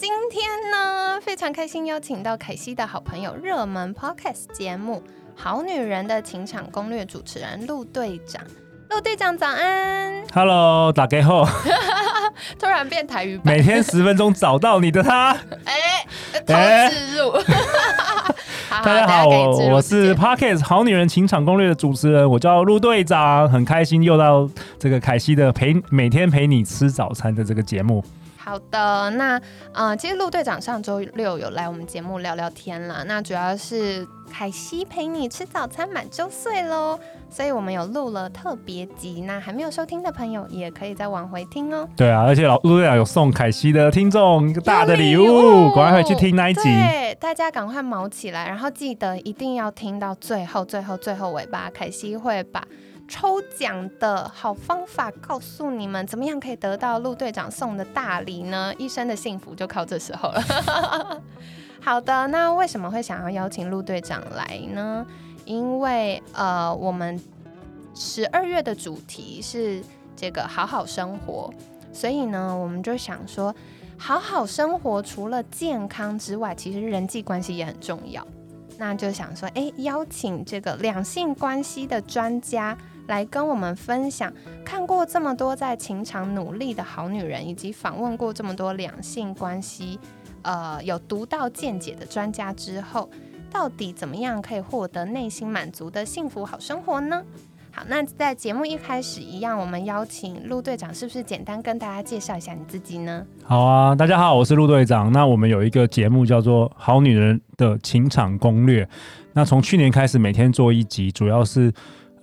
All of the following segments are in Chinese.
今天呢，非常开心邀请到凯西的好朋友，热门 podcast 节目《好女人的情场攻略》主持人陆队长。陆队长早安，Hello，打给后，突然变台语，每天十分钟找到你的他，哎，偷自入。大家好，我我是 Parkes 好女人情场攻略的主持人，我叫陆队长，很开心又到这个凯西的陪每天陪你吃早餐的这个节目。好的，那呃，其实陆队长上周六有来我们节目聊聊天了。那主要是凯西陪你吃早餐满周岁喽，所以我们有录了特别集。那还没有收听的朋友也可以再往回听哦。对啊，而且老陆队长有送凯西的听众一个大的礼物，赶快回去听那一集。对，大家赶快毛起来，然后记得一定要听到最后，最后，最后尾巴，凯西会把。抽奖的好方法告诉你们，怎么样可以得到陆队长送的大礼呢？一生的幸福就靠这时候了。好的，那为什么会想要邀请陆队长来呢？因为呃，我们十二月的主题是这个好好生活，所以呢，我们就想说，好好生活除了健康之外，其实人际关系也很重要。那就想说，哎，邀请这个两性关系的专家。来跟我们分享，看过这么多在情场努力的好女人，以及访问过这么多两性关系，呃，有独到见解的专家之后，到底怎么样可以获得内心满足的幸福好生活呢？好，那在节目一开始一样，我们邀请陆队长，是不是简单跟大家介绍一下你自己呢？好啊，大家好，我是陆队长。那我们有一个节目叫做《好女人的情场攻略》，那从去年开始每天做一集，主要是。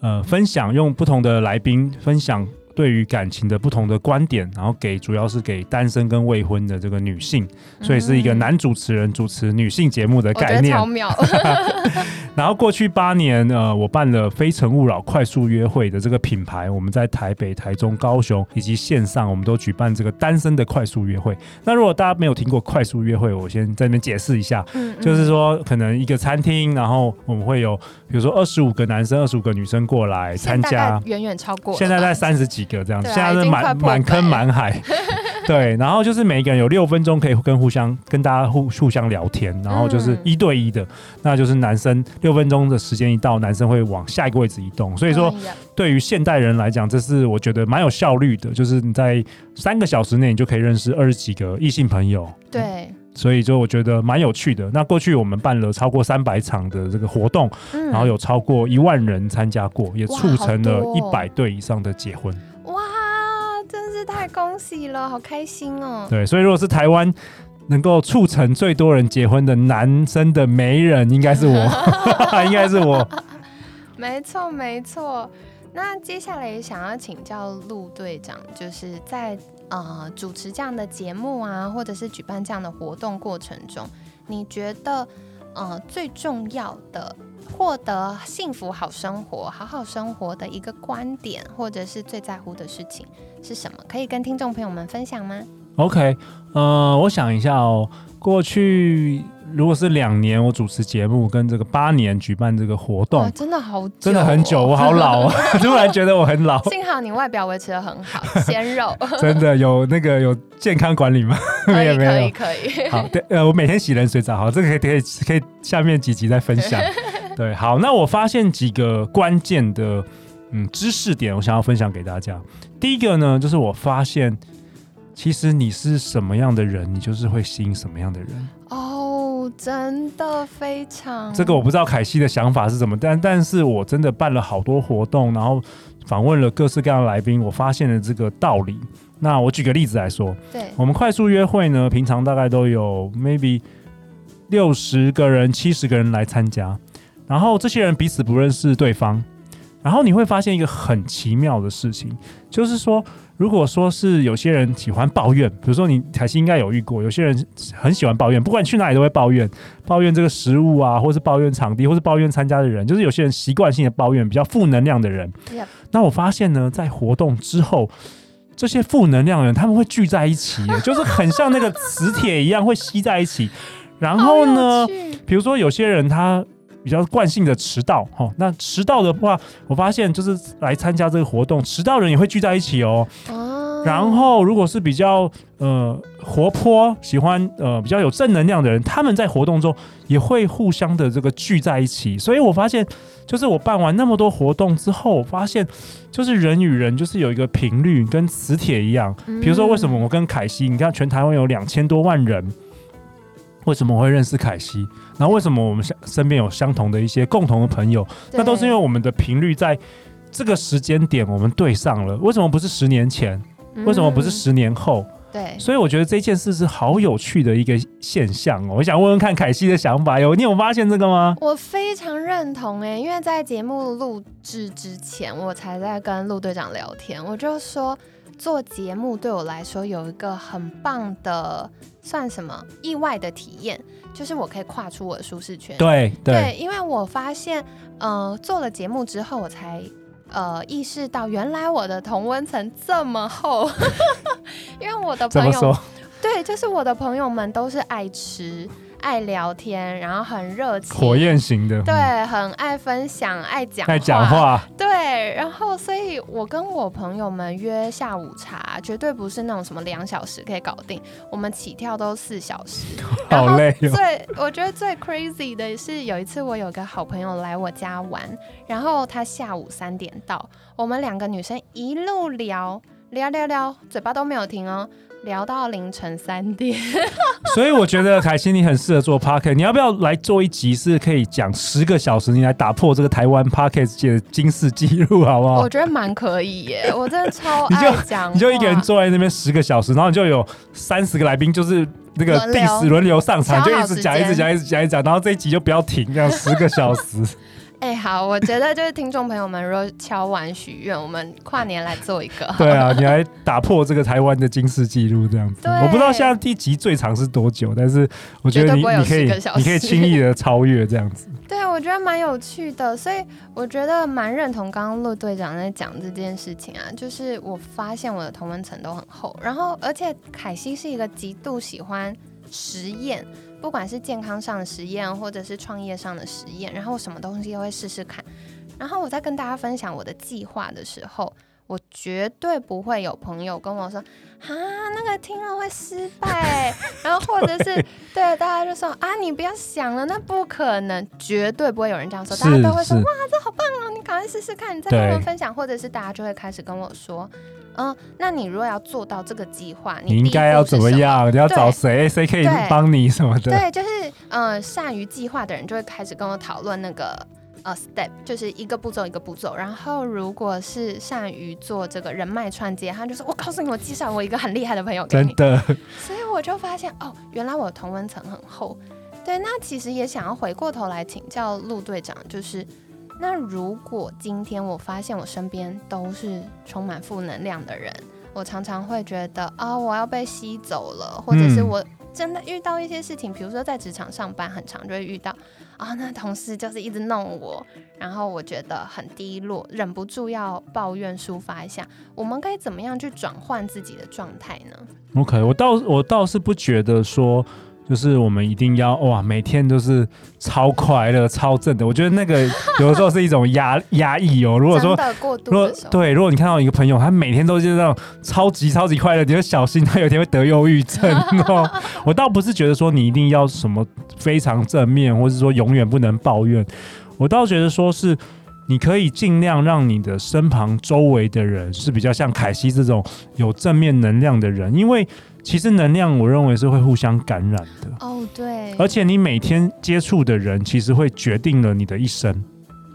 呃，分享用不同的来宾分享对于感情的不同的观点，然后给主要是给单身跟未婚的这个女性，所以是一个男主持人主持女性节目的概念。然后过去八年，呃，我办了《非诚勿扰》快速约会的这个品牌，我们在台北、台中、高雄以及线上，我们都举办这个单身的快速约会。那如果大家没有听过快速约会，我先在那边解释一下，就是说可能一个餐厅，然后我们会有比如说二十五个男生、二十五个女生过来参加，远远超过，现在在三十几个这样子，现在是满满坑满海。对，然后就是每一个人有六分钟可以跟互相跟大家互互相聊天，然后就是一对一的，那就是男生六分钟的时间一到，男生会往下一个位置移动。所以说，对于现代人来讲，这是我觉得蛮有效率的，就是你在三个小时内你就可以认识二十几个异性朋友。对，所以就我觉得蛮有趣的。那过去我们办了超过三百场的这个活动，然后有超过一万人参加过，也促成了一百对以上的结婚。太恭喜了，好开心哦！对，所以如果是台湾能够促成最多人结婚的男生的媒人，应该是我，应该是我。没错，没错。那接下来想要请教陆队长，就是在呃主持这样的节目啊，或者是举办这样的活动过程中，你觉得呃最重要的？获得幸福好生活、好好生活的一个观点，或者是最在乎的事情是什么？可以跟听众朋友们分享吗？OK，呃，我想一下哦，过去如果是两年我主持节目，跟这个八年举办这个活动，真的好，真的很久，我好老啊，突然觉得我很老。幸好你外表维持的很好，鲜肉，真的有那个有健康管理吗？没有，可以，可以。好，对，呃，我每天洗冷水澡，好，这个可以，可以，可以，下面几集再分享。对，好，那我发现几个关键的嗯知识点，我想要分享给大家。第一个呢，就是我发现，其实你是什么样的人，你就是会吸引什么样的人。哦，真的非常。这个我不知道凯西的想法是什么，但但是我真的办了好多活动，然后访问了各式各样的来宾，我发现了这个道理。那我举个例子来说，对我们快速约会呢，平常大概都有 maybe 六十个人、七十个人来参加。然后这些人彼此不认识对方，然后你会发现一个很奇妙的事情，就是说，如果说是有些人喜欢抱怨，比如说你凯西应该有遇过，有些人很喜欢抱怨，不管你去哪里都会抱怨，抱怨这个食物啊，或是抱怨场地，或是抱怨参加的人，就是有些人习惯性的抱怨，比较负能量的人。Yep 那我发现呢，在活动之后。这些负能量的人，他们会聚在一起，就是很像那个磁铁一样，会吸在一起。然后呢比如说有些人他比较惯性的迟到，哈，那迟到的话，我发现就是来参加这个活动，迟到人也会聚在一起哦。哦，然后如果是比较呃活泼、喜欢呃比较有正能量的人，他们在活动中也会互相的这个聚在一起。所以我发现，就是我办完那么多活动之后，我发现就是人与人就是有一个频率，跟磁铁一样。比如说，为什么我跟凯西，你看全台湾有两千多万人，为什么我会认识凯西？然后为什么我们相身边有相同的一些共同的朋友？那都是因为我们的频率在这个时间点我们对上了。为什么不是十年前？为什么不是嗯十年后？对？所以我觉得这件事是好有趣的一个现象哦。我想问问看凯西的想法，有你有发现这个吗？我非常认同哎，因为在节目录制之前，我才在跟陆队长聊天，我就说做节目对我来说有一个很棒的，算什么意外的体验，就是我可以跨出我的舒适圈。对对，因为我发现，呃，做了节目之后，我才呃意识到，原来我的同温层这么厚。因为我的朋友？对，就是我的朋友们都是爱吃、爱聊天，然后很热情，火焰型的，对嗯，，很爱分享、爱讲爱讲话，对，然后所以我跟我朋友们约下午茶，绝对不是那种什么两小时可以搞定，我们起跳都四小时。好累哦。最我觉得最 crazy 的是有一次我有个好朋友来我家玩，然后他下午三点到，我们两个女生一路聊聊聊聊，嘴巴都没有停哦。聊到凌晨三点，所以我觉得凯西你很适合做 p o c k e t 你要不要来做一集是可以讲十个小时，你来打破这个台湾 p o c k e t 界的金世纪录，好不好？我？觉得蛮可以耶，我真的超你就爱讲，你就一个人坐在那边十个小时，然后你就有三十个来宾，就是那个定时轮流上场，就一直讲，一直讲，一直讲，一直讲，然后这一集就不要停，这样十个小时。哎、好，我觉得就是听众朋友们，如果敲完许愿，我们跨年来做一个。对啊，你来打破这个台湾的金氏纪录，这样子。对我不知道现在第集最长是多久，但是我觉得你你可以10个小时你可以轻易的超越这样子。对，我觉得蛮有趣的，所以我觉得蛮认同刚刚陆队长在讲这件事情啊，就是我发现我的同温层都很厚，然后而且凯西是一个极度喜欢实验，不管是健康上的实验，或者是创业上的实验，然后什么东西都会试试看。然后我在跟大家分享我的计划的时候，我绝对不会有朋友跟我说啊，那个听了会失败，然后或者是 对大家就说啊，你不要想了，那不可能，绝对不会有人这样说，大家都会说哇，这好棒哦，你赶快试试看，你再跟我们分享，或者是大家就会开始跟我说，嗯，那你如果要做到这个计划，你应该要怎么？样？你要找谁？谁可以对帮你什么的？对，就是呃，善于计划的人就会开始跟我讨论那个呃 step，就是一个步骤一个步骤。然后如果是善于做这个人脉串接，他就说：“我告诉你，我介绍我一个很厉害的朋友给你。真的，”所以我就发现哦，原来我的同温层很厚。对，那其实也想要回过头来请教陆队长，就是那如果今天我发现我身边都是充满负能量的人，我常常会觉得啊、我要被吸走了，或者是嗯我真的遇到一些事情，比如说在职场上班，很常就会遇到啊、那同事就是一直弄我，然后我觉得很低落，忍不住要抱怨抒发一下。我们该怎么样去转换自己的状态呢？OK，我倒我倒是不觉得说，就是我们一定要哇，每天都是超快乐、超正的。我觉得那个 有的时候是一种压压抑哦。如果说过度如果对，如果你看到一个朋友，他每天都是那种超级超级快乐，你就小心他有一天会得忧郁症哦。我倒不是觉得说你一定要什么非常正面，或是说永远不能抱怨。我倒觉得说是你可以尽量让你的身旁周围的人是比较像凯西这种有正面能量的人，因为其实能量我认为是会互相感染的。哦，对，而且你每天接触的人，其实会决定了你的一生。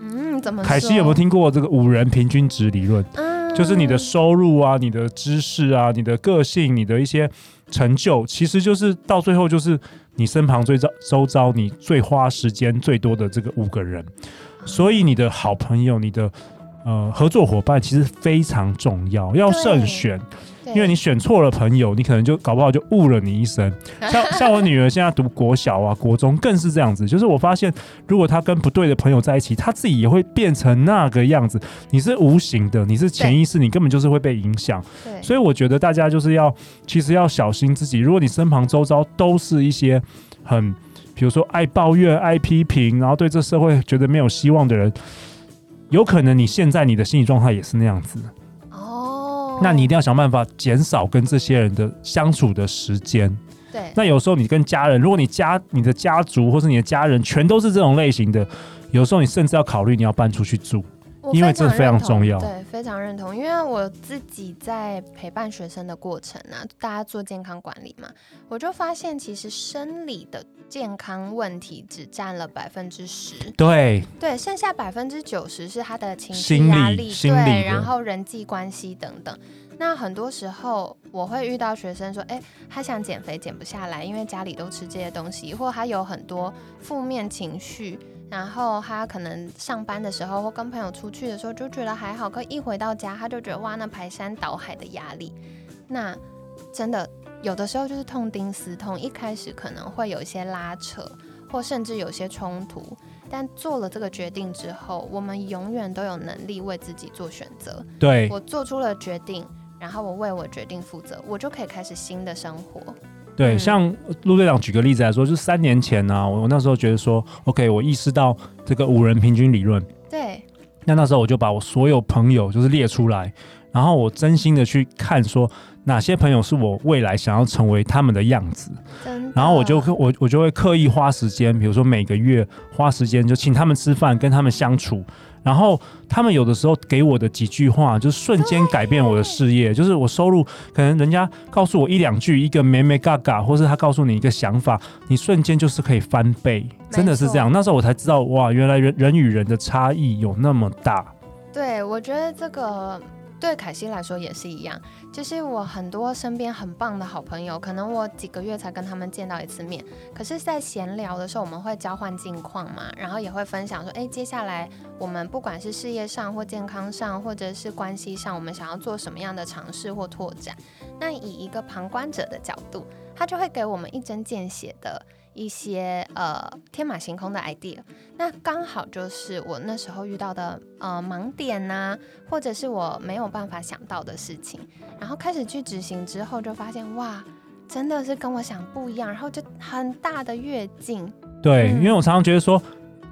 嗯，怎么？凯西有没有听过这个五人平均值理论？嗯，就是你的收入啊、你的知识啊、你的个性、你的一些成就，其实就是到最后就是你身旁最周周遭你最花时间最多的这个五个人。所以你的好朋友、你的呃合作伙伴其实非常重要，要慎选。对因为你选错了朋友，你可能就搞不好就误了你一生。像像我女儿现在读国小啊、国中，更是这样子。就是我发现，如果她跟不对的朋友在一起，她自己也会变成那个样子。你是无形的，你是潜意识，你根本就是会被影响。对，所以我觉得大家就是要，其实要小心自己。如果你身旁周遭都是一些很，比如说爱抱怨、爱批评，然后对这社会觉得没有希望的人，有可能你现在你的心理状态也是那样子。哦，那你一定要想办法减少跟这些人的相处的时间。对那有时候你跟家人，如果你家你的家族或是你的家人全都是这种类型的，有时候你甚至要考虑你要搬出去住。我因为这非常重要对，非常认同。因为我自己在陪伴学生的过程啊，大家做健康管理嘛，我就发现其实生理的健康问题只占了百分之十，对对，剩下百分之九十是他的情绪压力，对，然后人际关系等等。那很多时候我会遇到学生说，哎，他想减肥减不下来，因为家里都吃这些东西，或他有很多负面情绪，然后他可能上班的时候或跟朋友出去的时候就觉得还好，可一回到家他就觉得哇，那排山倒海的压力，那真的有的时候就是痛定思痛，一开始可能会有一些拉扯，或甚至有些冲突，但做了这个决定之后，我们永远都有能力为自己做选择。对我做出了决定，然后我为我决定负责，我就可以开始新的生活。对，嗯像陆队长举个例子来说，就是三年前呢、我我那时候觉得说，OK，我意识到这个五人平均理论，对，那那时候我就把我所有朋友就是列出来，然后我真心的去看说哪些朋友是我未来想要成为他们的样子。然后我就我我就会刻意花时间，比如说每个月花时间就请他们吃饭，跟他们相处。然后他们有的时候给我的几句话，就瞬间改变我的事业。就是我收入可能人家告诉我一两句，一个咩咩嘎嘎，或是他告诉你一个想法，你瞬间就是可以翻倍，真的是这样。那时候我才知道，哇，原来人人与人的差异有那么大。对，我觉得这个对凯西来说也是一样，就是我很多身边很棒的好朋友，可能我几个月才跟他们见到一次面，可是，在闲聊的时候，我们会交换近况嘛，然后也会分享说，哎，接下来我们不管是事业上或健康上，或者是关系上，我们想要做什么样的尝试或拓展。那以一个旁观者的角度，他就会给我们一针见血的一些呃天马行空的 idea。那刚好就是我那时候遇到的呃盲点呐、或者是我没有办法想到的事情，然后开始去执行之后，就发现哇，真的是跟我想不一样，然后就很大的跃进。对，嗯因为我常常觉得说，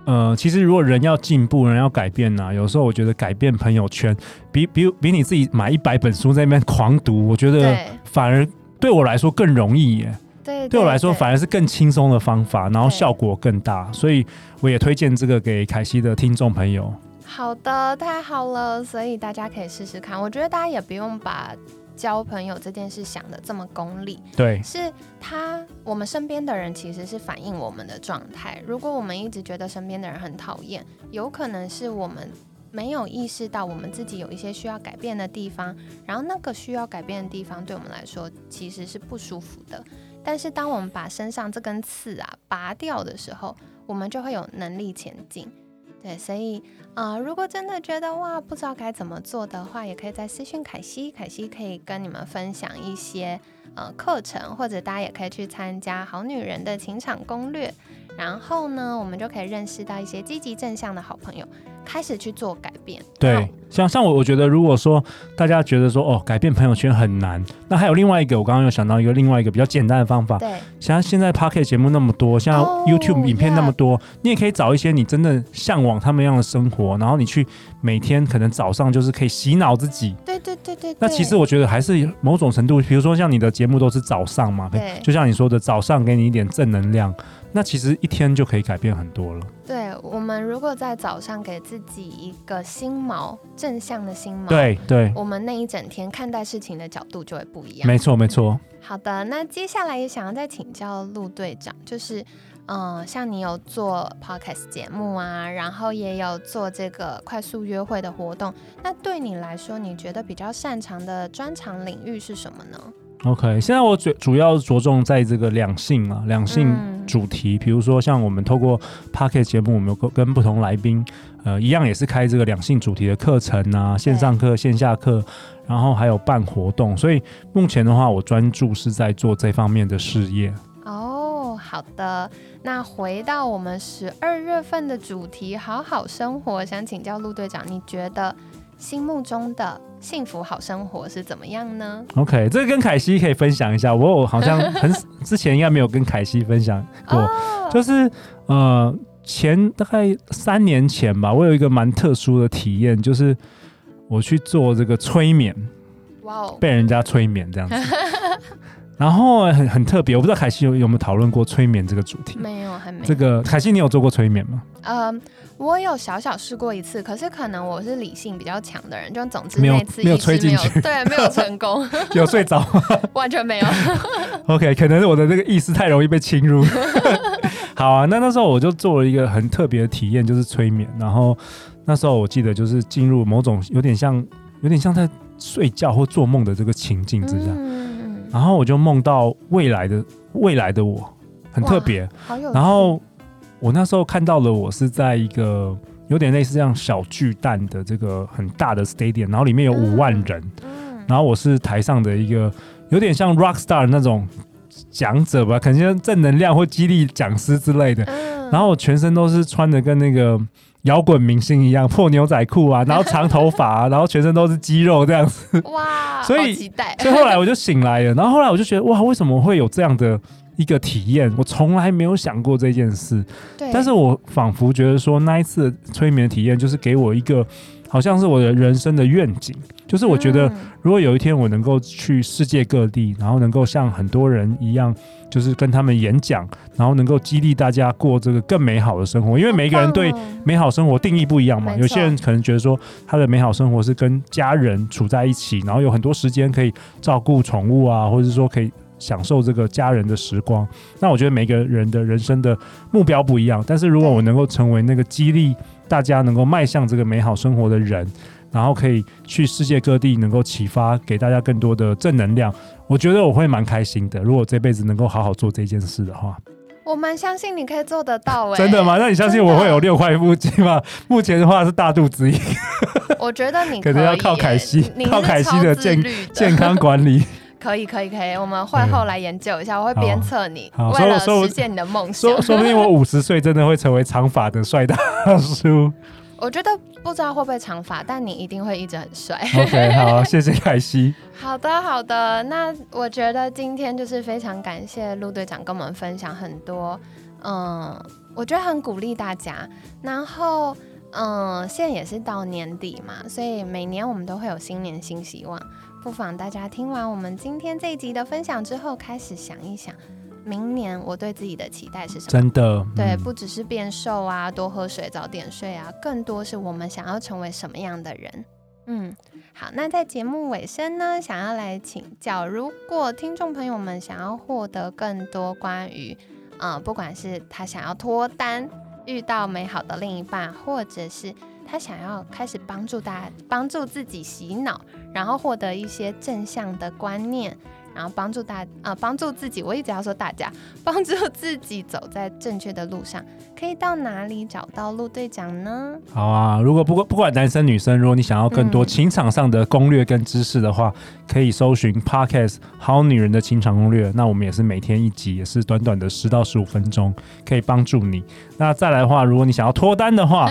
呃，其实如果人要进步，人要改变呐、有时候我觉得改变朋友圈，比比比你自己买一百本书在那边狂读，我觉得反而对我来说更容易耶。对，对我来说，反而是更轻松的方法，然后效果更大，所以我也推荐这个给凯西的听众朋友。好的，太好了，所以大家可以试试看。我觉得大家也不用把交朋友这件事想的这么功利，对是他我们身边的人其实是反映我们的状态。如果我们一直觉得身边的人很讨厌，有可能是我们没有意识到我们自己有一些需要改变的地方，然后那个需要改变的地方对我们来说其实是不舒服的。但是当我们把身上这根刺啊拔掉的时候，我们就会有能力前进。对，所以呃，如果真的觉得哇不知道该怎么做的话，也可以在私讯凯西，凯西可以跟你们分享一些呃课程，或者大家也可以去参加《好女人的情场攻略》，然后呢，我们就可以认识到一些积极正向的好朋友，开始去做改变。对，像像我，我觉得如果说大家觉得说哦，改变朋友圈很难，那还有另外一个，我刚刚有想到一个另外一个比较简单的方法。对像现在 p o c k e t 节目那么多，像哦 YouTube 影片那么多，你也可以找一些你真的向往他们一样的生活，然后你去每天可能早上就是可以洗脑自己。对对对对，那其实我觉得还是某种程度，比如说像你的节目都是早上嘛，对就像你说的，早上给你一点正能量，那其实一天就可以改变很多了。对我们如果在早上给自己一个新锚，正向的心锚，，对对，我们那一整天看待事情的角度就会不一样。没错没错。好的，那接下来也想要再请教陆队长，就是，嗯、像你有做 podcast 节目啊，然后也有做这个快速约会的活动，那对你来说，你觉得比较擅长的专长领域是什么呢？OK，现在我主主要着重在这个两性啊，两性嗯主题，比如说像我们透过 p o c k e t 节目，我们有跟跟不同来宾，呃，一样也是开这个两性主题的课程啊，线上课、线下课，然后还有办活动，所以目前的话，我专注是在做这方面的事业。哦，好的。那回到我们十二月份的主题“好好生活”，想请教陆队长，你觉得心目中的幸福好生活是怎么样呢？OK，这个跟凯西可以分享一下，我有好像很之前应该没有跟凯西分享过，哦，就是呃前大概三年前吧，我有一个蛮特殊的体验，就是我去做这个催眠，哇哦，被人家催眠这样子。然后很很特别，我不知道凯西有有没有讨论过催眠这个主题。没有，还没有。这个凯西，你有做过催眠吗？嗯，我有小小试过一次，可是可能我是理性比较强的人，就总之没有那次没有一直没有吹进去对，没有 成功，有睡着 完全没有。？OK，可能是我的这个意识太容易被侵入。好啊，那那时候我就做了一个很特别的体验，就是催眠。然后那时候我记得就是进入某种有点像有点像在睡觉或做梦的这个情境之下，嗯，然后我就梦到未来的未来的我，很特别。然后我那时候看到了，我是在一个有点类似这样小巨蛋的这个很大的 stadium，然后里面有五万人，嗯，然后我是台上的一个有点像 rock star 那种讲者吧，可能像正能量或激励讲师之类的。嗯然后我全身都是穿的跟那个摇滚明星一样，破牛仔裤啊，然后长头发、啊，然后全身都是肌肉这样子。哇，所以期待。所以后来我就醒来了，然后后来我就觉得哇，为什么会有这样的一个体验？我从来没有想过这件事。对，但是我仿佛觉得说，那一次催眠的体验，就是给我一个好像是我的人生的愿景，就是我觉得嗯。如果有一天我能够去世界各地，然后能够像很多人一样，就是跟他们演讲，然后能够激励大家过这个更美好的生活，因为每一个人对美好生活定义不一样嘛。有些人可能觉得说，他的美好生活是跟家人处在一起，然后有很多时间可以照顾宠物啊，或者是说可以享受这个家人的时光。那我觉得每个人的人生的目标不一样，但是如果我能够成为那个激励大家能够迈向这个美好生活的人，然后可以去世界各地，能够启发给大家更多的正能量，我觉得我会蛮开心的。如果这辈子能够好好做这件事的话，我蛮相信你可以做得到哎、真的吗？？那你相信我会有六块腹肌吗？目前的话是大肚子，我觉得你 可能要靠凯西靠凯西的健健康管理。可以可以可以，我们会后来研究一下，我会鞭策你，为了实现你的梦想说。说不定我五十岁真的会成为长发的帅大叔。我觉得不知道会不会长发，但你一定会一直很帅。OK，好，谢谢凯西。好的，好的。那我觉得今天就是非常感谢陆队长跟我们分享很多，嗯，我觉得很鼓励大家。然后，嗯，现在也是到年底嘛，所以每年我们都会有新年新希望。不妨大家听完我们今天这一集的分享之后，开始想一想，明年我对自己的期待是什么？真的，对，嗯不只是变瘦啊，多喝水、早点睡啊，更多是我们想要成为什么样的人。嗯，好，那在节目尾声呢，想要来请教，如果听众朋友们想要获得更多关于，呃，不管是他想要脱单、遇到美好的另一半，或者是他想要开始帮助大家、帮助自己洗脑，然后获得一些正向的观念。然后帮助大呃帮助自己，我一直要说大家帮助自己走在正确的路上，可以到哪里找到陆队长呢？好啊，如果不管不管男生女生，如果你想要更多嗯情场上的攻略跟知识的话，可以搜寻 Podcast《好女人的情场攻略》。那我们也是每天一集，也是短短的十到十五分钟，可以帮助你。那再来的话，如果你想要脱单的话，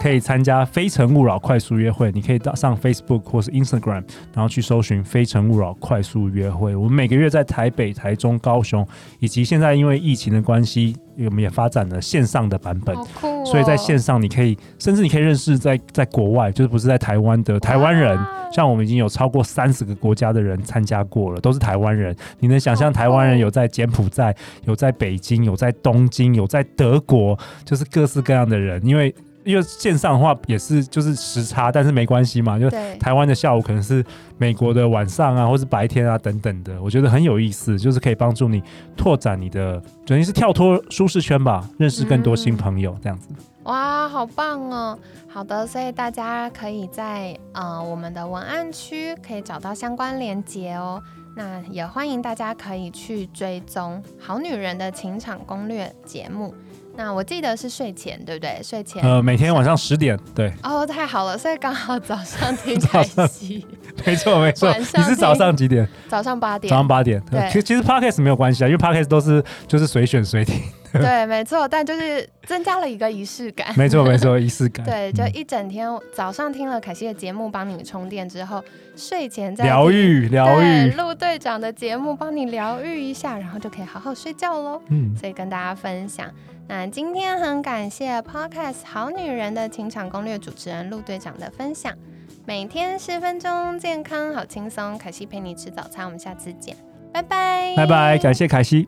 可以参加《非诚勿扰》快速约会。你可以到上 Facebook 或是 Instagram，然后去搜寻《非诚勿扰》快速约会。我们每个月在台北、台中、高雄，以及现在因为疫情的关系，我们也发展了线上的版本。哦！所以在线上，你可以甚至你可以认识在在国外，就是不是在台湾的台湾人，像我们已经有超过三十个国家的人参加过了，都是台湾人。你能想象台湾人有在柬埔寨、有在北京、有在东京、有在德国，就是各式各样的人。因为因为线上的话也是就是时差，但是没关系嘛，就台湾的下午可能是美国的晚上啊，或是白天啊等等的，我觉得很有意思，就是可以帮助你拓展你的，等于是跳脱舒适圈吧，认识更多新嗯朋友这样子。哇，好棒哦！好的，所以大家可以在呃我们的文案区可以找到相关链接哦。那也欢迎大家可以去追踪《好女人的情场攻略》节目。那我记得是睡前，对不对？睡前呃，每天晚上十点，对，哦，太好了，所以刚好早上听 早凯上西，没错没错。你是早上几点？早上八点早，上八点。对其实其实 podcast 没有关系啊，因为 podcast 都是就是随选随听。对，没错，但就是增加了一个仪式感。没错没错，仪式感。对，就嗯一整天早上听了凯西的节目，帮你充电之后，睡前再疗愈疗愈。陆队长的节目帮你疗愈一下，然后就可以好好睡觉喽。嗯，所以跟大家分享。那今天很感谢 Podcast《好女人的情场攻略》主持人陆队长的分享。每天十分钟，健康好轻松。凯西陪你吃早餐，我们下次见，拜拜，拜拜，感谢凯西。